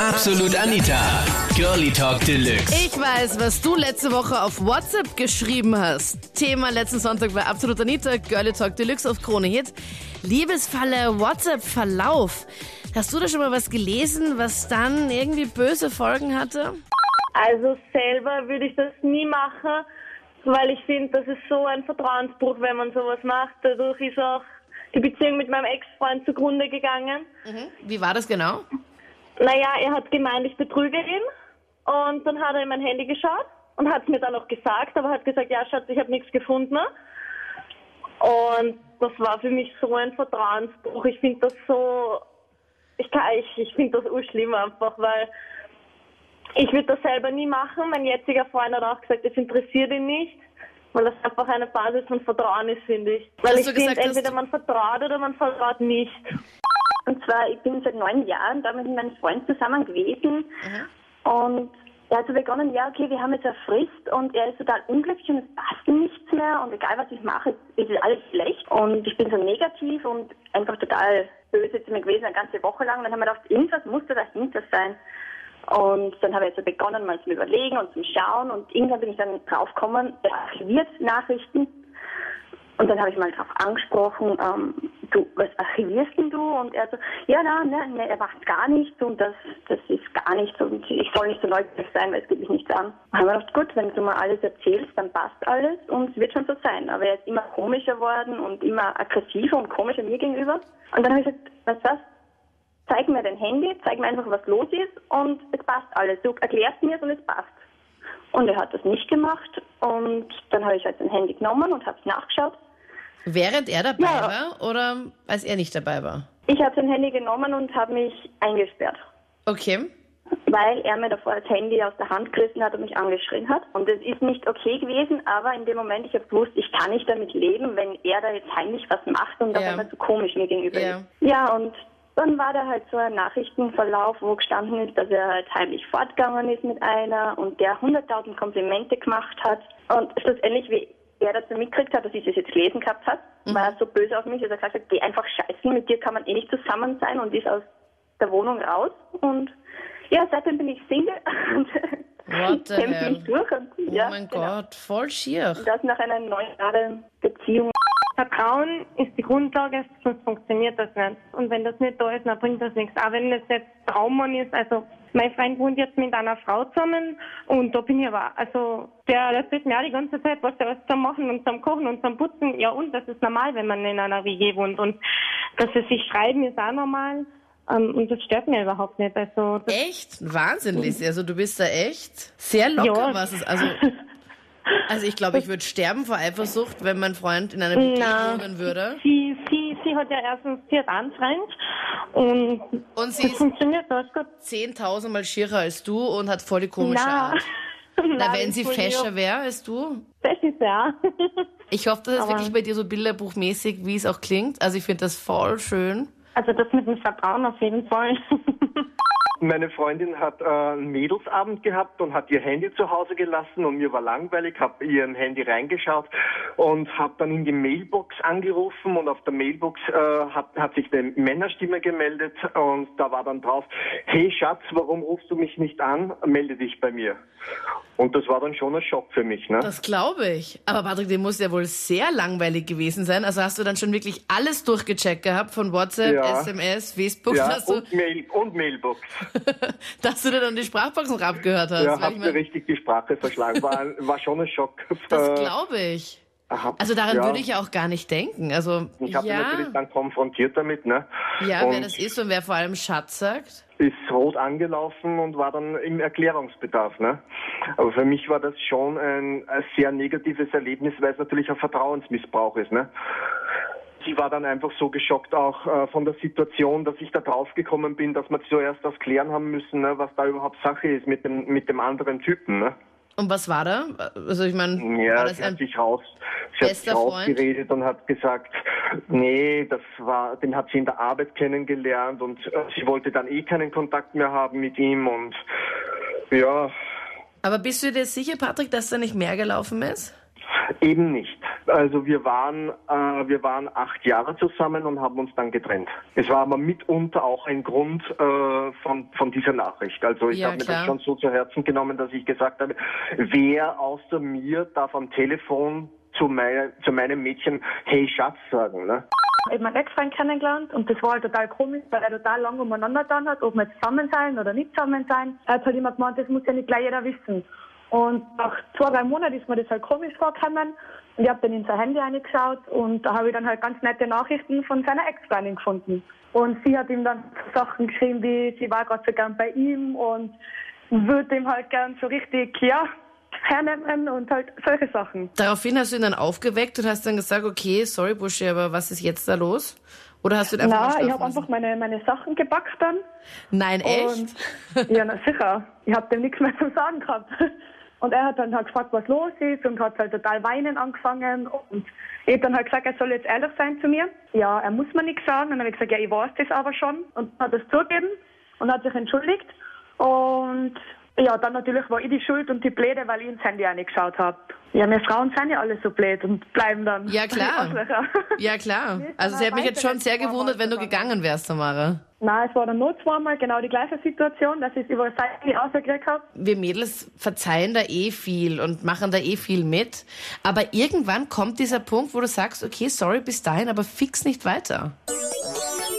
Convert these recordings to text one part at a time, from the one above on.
Absolut Anita. Girlie Talk Deluxe. Ich weiß, was du letzte Woche auf WhatsApp geschrieben hast. Thema letzten Sonntag war Absolut Anita, Girlie Talk Deluxe auf Krone Hit. Liebesfalle WhatsApp-Verlauf. Hast du da schon mal was gelesen, was dann irgendwie böse Folgen hatte? Also selber würde ich das nie machen, weil ich finde, das ist so ein Vertrauensbruch, wenn man sowas macht. Dadurch ist auch die Beziehung mit meinem Ex-Freund zugrunde gegangen. Wie war das genau? Naja, er hat gemeint, ich betrüge ihn. Und dann hat er in mein Handy geschaut und hat es mir dann auch gesagt, aber hat gesagt, ja Schatz, ich habe nichts gefunden. Und das war für mich so ein Vertrauensbruch. Ich finde das so, ich, kann- ich, ich finde das urschlimm einfach, weil ich würde das selber nie machen. Mein jetziger Freund hat auch gesagt, es interessiert ihn nicht, weil das einfach eine Basis von Vertrauen ist, finde ich. Weil Hast ich finde, entweder man vertraut oder man vertraut nicht. Und zwar, ich bin seit neun Jahren da mit meinem Freund zusammen gewesen. Und er hat so begonnen, ja, okay, wir haben jetzt eine Frist und er ist total unglücklich und es passt ihm nichts mehr und egal was ich mache, ist es alles schlecht. Und ich bin so negativ und einfach total böse zu mir gewesen, eine ganze Woche lang. Und dann haben wir gedacht, irgendwas muss da dahinter sein. Und dann habe ich so begonnen, mal zum Überlegen und zum Schauen und irgendwann bin ich dann draufgekommen, er archiviert Nachrichten und dann habe ich mal drauf angesprochen, ähm, du, was archivierst denn du? Und er so, ja, na, ne, ne, er macht gar nichts und das, das ist gar nichts und ich soll nicht so neugierig sein, weil es geht mich nichts an. Dann haben wir gedacht, gut, wenn du mal alles erzählst, dann passt alles und es wird schon so sein. Aber er ist immer komischer worden und immer aggressiver und komischer mir gegenüber. Und dann habe ich gesagt, weißt du was, zeig mir dein Handy, zeig mir einfach, was los ist und es passt alles. Du erklärst mir es und es passt. Und er hat das nicht gemacht und dann habe ich halt sein Handy genommen und habe es nachgeschaut Während er dabei Ja. war oder als er nicht dabei war? Ich habe sein Handy genommen und habe mich eingesperrt, Okay. weil er mir davor das Handy aus der Hand gerissen hat und mich angeschrien hat. Und es ist nicht okay gewesen, aber in dem Moment, ich habe gewusst, ich kann nicht damit leben, wenn er da jetzt heimlich was macht und Ja. auf einmal so komisch mir gegenüber Ja. ist. Ja, und dann war da halt so ein Nachrichtenverlauf, wo gestanden ist, dass er halt heimlich fortgegangen ist mit einer und der 100.000 Komplimente gemacht hat. Und schlussendlich, wie er dazu mitgekriegt hat, dass ich das jetzt gelesen gehabt hat, war er so böse auf mich, dass er gesagt hat, geh einfach scheißen, mit dir kann man eh nicht zusammen sein und ist aus der Wohnung raus. Und ja, seitdem bin ich Single und kämpfe mich durch. Und, Oh ja, mein genau. Gott, voll schier. Das nach einer neun Jahre Beziehung. Vertrauen ist die Grundlage, sonst funktioniert das nicht. Und wenn das nicht da ist, dann bringt das nichts. Auch wenn das jetzt Traummann ist, also mein Freund wohnt jetzt mit einer Frau zusammen und da bin ich aber, also der erzählt mir auch die ganze Zeit, was der alles zum Machen und zum Kochen und zum Putzen. Ja und, das ist normal, wenn man in einer WG wohnt. Und dass sie sich schreiben, ist auch normal. Ähm, und das stört mir überhaupt nicht. Also Echt? Wahnsinn, Lisi. Also du bist da echt sehr locker, Ja. was es. Also, also ich glaube, ich würde sterben vor Eifersucht, wenn mein Freund in einer Na. wohnen würde. sie, sie, sie hat ja erstens, sie hat einen Freund und Und sie das ist funktioniert, das gut. 10.000 Mal schierer als du und hat voll die komische Na. Art. Na, wenn sie fescher wäre als du. Das ist ja. Ich hoffe, das ist Aber- wirklich bei dir so bilderbuchmäßig, wie es auch klingt. Also ich finde das voll schön. Also das mit dem Vertrauen auf jeden Fall. Meine Freundin hat äh, einen Mädelsabend gehabt und hat ihr Handy zu Hause gelassen und mir war langweilig, habe ihrem Handy reingeschaut und habe dann in die Mailbox angerufen und auf der Mailbox äh, hat, hat sich eine Männerstimme gemeldet und da war dann drauf, hey Schatz, warum rufst du mich nicht an? Melde dich bei mir. Und das war dann schon ein Schock für mich. Ne? Das glaube ich. Aber Patrick, dem muss ja wohl sehr langweilig gewesen sein. Also hast du dann schon wirklich alles durchgecheckt gehabt von WhatsApp, Ja. SMS, Facebook, ja, dass, du, und, Mail, und Mailbox. dass du dir dann die Sprachbox noch abgehört hast. Ja, ich mir richtig die Sprache verschlagen. War, war schon ein Schock. das Äh, glaube ich. Aha, Also daran ja. würde ich ja auch gar nicht denken. Also Ich habe ja, natürlich dann konfrontiert damit, ne? ja, und wer das ist und wer vor allem Schatz sagt. ist rot angelaufen und war dann im Erklärungsbedarf, ne? Aber für mich war das schon ein, ein sehr negatives Erlebnis, weil es natürlich ein Vertrauensmissbrauch ist, ne? Sie war dann einfach so geschockt auch äh, von der Situation, dass ich da draufgekommen bin, dass wir zuerst das klären haben müssen, ne, was da überhaupt Sache ist mit dem mit dem anderen Typen, ne? Und was war da? Also ich meine, Ja, sie hat sich raus, sie hat sich Freund? rausgeredet und hat gesagt, nee, das war, den hat sie in der Arbeit kennengelernt und äh, sie wollte dann eh keinen Kontakt mehr haben mit ihm und ja, Aber bist du dir sicher, Patrick, dass da nicht mehr gelaufen ist? eben nicht. Also wir waren, äh, wir waren acht Jahre zusammen und haben uns dann getrennt. Es war aber mitunter auch ein Grund äh, von, von dieser Nachricht. Also ich Ja, habe mir das schon so zu Herzen genommen, dass ich gesagt habe, wer außer mir darf am Telefon zu, mein, zu meinem Mädchen Hey Schatz sagen. Ne? Ich habe meinen Ex-Freund kennengelernt und das war halt total komisch, weil er total lange umeinander getan hat, ob wir jetzt zusammen sein oder nicht zusammen sein. Er hat halt immer gemeint, das muss ja nicht gleich jeder wissen. Und nach zwei, drei Monaten ist mir das halt komisch vorgekommen und ich habe dann in sein Handy reingeschaut und da habe ich dann halt ganz nette Nachrichten von seiner Ex-Freundin gefunden. Und sie hat ihm dann Sachen geschrieben, wie sie war gerade so gern bei ihm und würde ihm halt gern so richtig, ja, hernehmen und halt solche Sachen. Daraufhin hast du ihn dann aufgeweckt und hast dann gesagt, okay, sorry Buschi, aber was ist jetzt da los? Oder hast du einfach Na, ich habe einfach meine, meine Sachen gepackt dann Nein, echt? Und, ja, na sicher. Ich habe dem nichts mehr zu sagen gehabt. Und er hat dann halt gefragt, was los ist und hat halt total weinen angefangen. Und ich habe dann halt gesagt, er soll jetzt ehrlich sein zu mir. Ja, er muss mir nichts sagen. Und dann habe ich gesagt, ja, ich weiß das aber schon. Und hat das zugegeben und hat sich entschuldigt. Und ja, dann natürlich war ich die Schuld und die Blöde, weil ich ins Handy reingeschaut habe. Ja, wir Frauen sind ja alle so blöd und bleiben dann. Ja, klar. Ja, klar. Also sie hat mich auch jetzt schon sehr gewundert, wenn du gegangen wärst, Tamara. Nein, es war dann nur zweimal genau die gleiche Situation, dass ich es über Seiten rausgekriegt habe. Wir Mädels verzeihen da eh viel und machen da eh viel mit. Aber irgendwann kommt dieser Punkt, wo du sagst, okay, sorry, bis dahin, aber fix nicht weiter.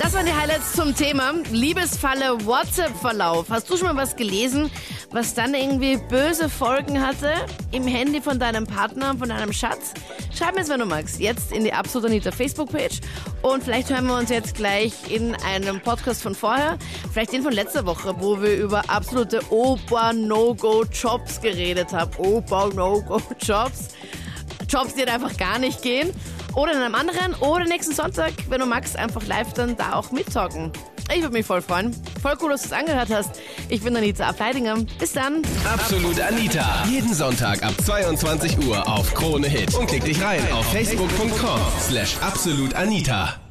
Das waren die Highlights zum Thema Liebesfalle WhatsApp-Verlauf. Hast du schon mal was gelesen, was dann irgendwie böse Folgen hatte im Handy von deinem Partner, von deinem Schatz? Schreib mir es, wenn du magst, jetzt in die Absolut Anita Facebook-Page. Und vielleicht hören wir uns jetzt gleich in einem Podcast von vorher, vielleicht den von letzter Woche, wo wir über absolute Opa-No-Go-Jobs geredet haben. Opa-No-Go-Jobs. Jobs, die einfach gar nicht gehen. Oder in einem anderen. Oder nächsten Sonntag, wenn du magst, einfach live dann da auch mittalken. Ich würde mich voll freuen. Voll cool, dass du es angehört hast. Ich bin Anita Ableidinger. Bis dann. Absolut Anita. Jeden Sonntag ab 22 Uhr auf Krone Hit. Und klick dich rein auf facebook.com slash absolutanita.